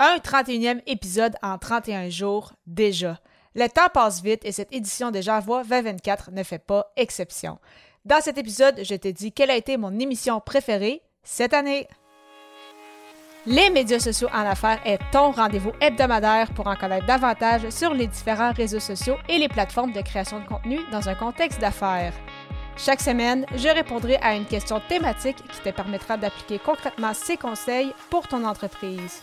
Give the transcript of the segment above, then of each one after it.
Un 31e épisode en 31 jours déjà. Le temps passe vite et cette édition de J'envoie 2024 ne fait pas exception. Dans cet épisode, je te dis quelle a été mon émission préférée cette année. Les médias sociaux en affaires est ton rendez-vous hebdomadaire pour en connaître davantage sur les différents réseaux sociaux et les plateformes de création de contenu dans un contexte d'affaires. Chaque semaine, je répondrai à une question thématique qui te permettra d'appliquer concrètement ces conseils pour ton entreprise.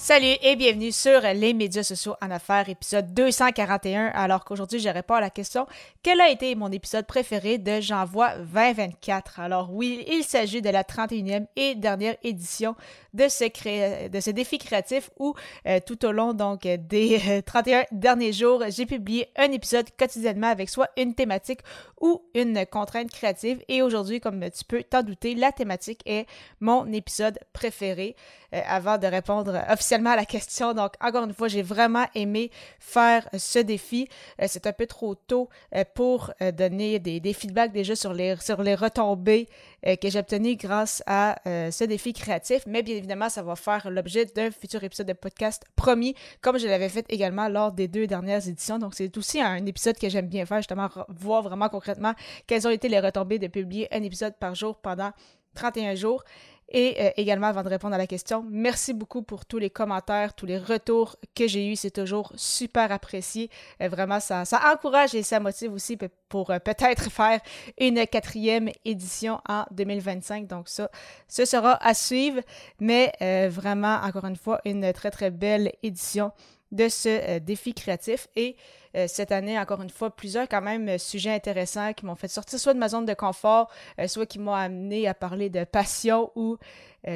Salut et bienvenue sur les médias sociaux en affaires, épisode 241. Alors qu'aujourd'hui, je réponds à la question quel a été mon épisode préféré de J'envoie 2024 Alors oui, il s'agit de la 31e et dernière édition de ce, défi créatif où euh, tout au long donc des 31 euh, derniers jours, j'ai publié un épisode quotidiennement avec soit une thématique ou une contrainte créative. Et aujourd'hui, comme tu peux t'en douter, la thématique est mon épisode préféré. Euh, avant de répondre officiellement à la question, donc encore une fois, j'ai vraiment aimé faire ce défi. C'est un peu trop tôt pour donner des, feedbacks déjà sur les retombées que j'ai obtenues grâce à ce défi créatif, mais bien évidemment, ça va faire l'objet d'un futur épisode de podcast promis, comme je l'avais fait également lors des deux dernières éditions. Donc, c'est aussi un épisode que j'aime bien faire, justement, voir vraiment concrètement quelles ont été les retombées de publier un épisode par jour pendant 31 jours. Et euh, également, avant de répondre à la question, merci beaucoup pour tous les commentaires, tous les retours que j'ai eus. C'est toujours super apprécié. Euh, vraiment, ça, ça encourage et ça motive aussi pour euh, peut-être faire une quatrième édition en 2025. Donc ça, ce sera à suivre. Mais vraiment, encore une fois, une très, très belle édition de ce défi créatif. Et euh, cette année, encore une fois, plusieurs quand même euh, sujets intéressants qui m'ont fait sortir soit de ma zone de confort, euh, soit qui m'ont amené à parler de passion ou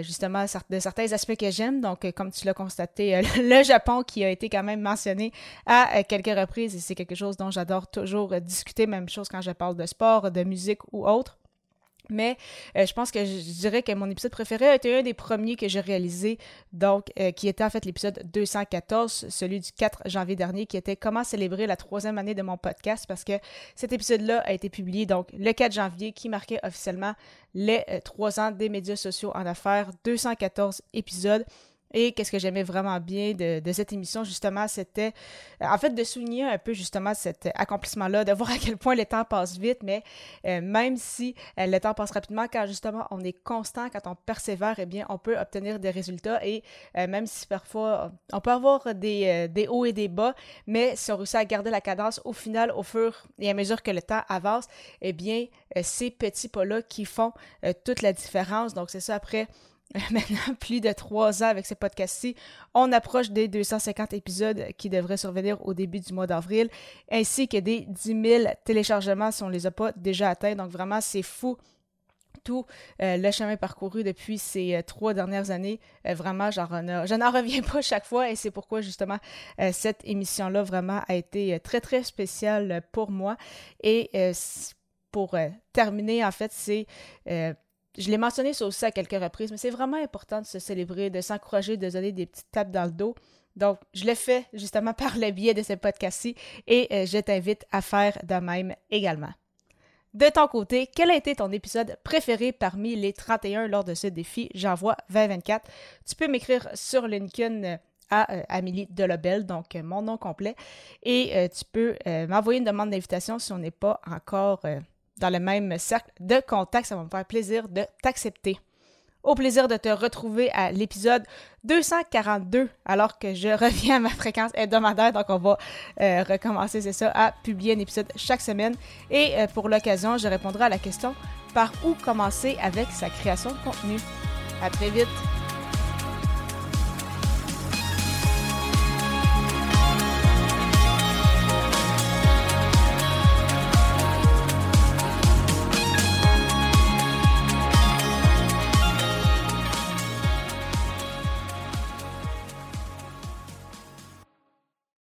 justement de certains aspects que j'aime. Donc, comme tu l'as constaté, le Japon qui a été quand même mentionné à quelques reprises et c'est quelque chose dont j'adore toujours discuter, même chose quand je parle de sport, de musique ou autre. Mais euh, je pense que je, dirais que mon épisode préféré a été un des premiers que j'ai réalisé, donc euh, qui était en fait l'épisode 214, celui du 4 janvier dernier, qui était Comment célébrer la troisième année de mon podcast, parce que cet épisode-là a été publié donc le 4 janvier, qui marquait officiellement les euh, trois ans des médias sociaux en affaires, 214 épisodes. Et qu'est-ce que j'aimais vraiment bien de, cette émission, justement, c'était euh, en fait de souligner un peu justement cet accomplissement-là, de voir à quel point le temps passe vite, mais euh, même si euh, le temps passe rapidement, quand justement on est constant, quand on persévère, eh bien, on peut obtenir des résultats et même si parfois on peut avoir des, des, hauts et des bas, mais si on réussit à garder la cadence, au final, au fur et à mesure que le temps avance, eh bien, ces petits pas-là qui font toute la différence. Donc, c'est ça après maintenant plus de trois ans avec ce podcast-ci. On approche des 250 épisodes qui devraient survenir au début du mois d'avril, ainsi que des 10 000 téléchargements si on ne les a pas déjà atteints. Donc vraiment, c'est fou tout euh, le chemin parcouru depuis ces euh, trois dernières années. Euh, vraiment, je n'en reviens pas chaque fois et c'est pourquoi justement cette émission-là vraiment a été très très spéciale pour moi. Et pour terminer, en fait, c'est je l'ai mentionné ça aussi à quelques reprises, mais c'est vraiment important de se célébrer, de s'encourager, de donner des petites tapes dans le dos. Donc, je l'ai fait justement par le biais de ce podcast-ci et euh, je t'invite à faire de même également. De ton côté, quel a été ton épisode préféré parmi les 31 lors de ce défi? J'envoie 2024? Tu peux m'écrire sur LinkedIn euh, à euh, Amélie Delobel, donc mon nom complet, et tu peux m'envoyer une demande d'invitation si on n'est pas encore dans le même cercle de contact. Ça va me faire plaisir de t'accepter. Au plaisir de te retrouver à l'épisode 242, alors que je reviens à ma fréquence hebdomadaire. Donc, on va euh, recommencer, c'est ça, à publier un épisode chaque semaine. Et euh, pour l'occasion, je répondrai à la question par où commencer avec sa création de contenu? À très vite!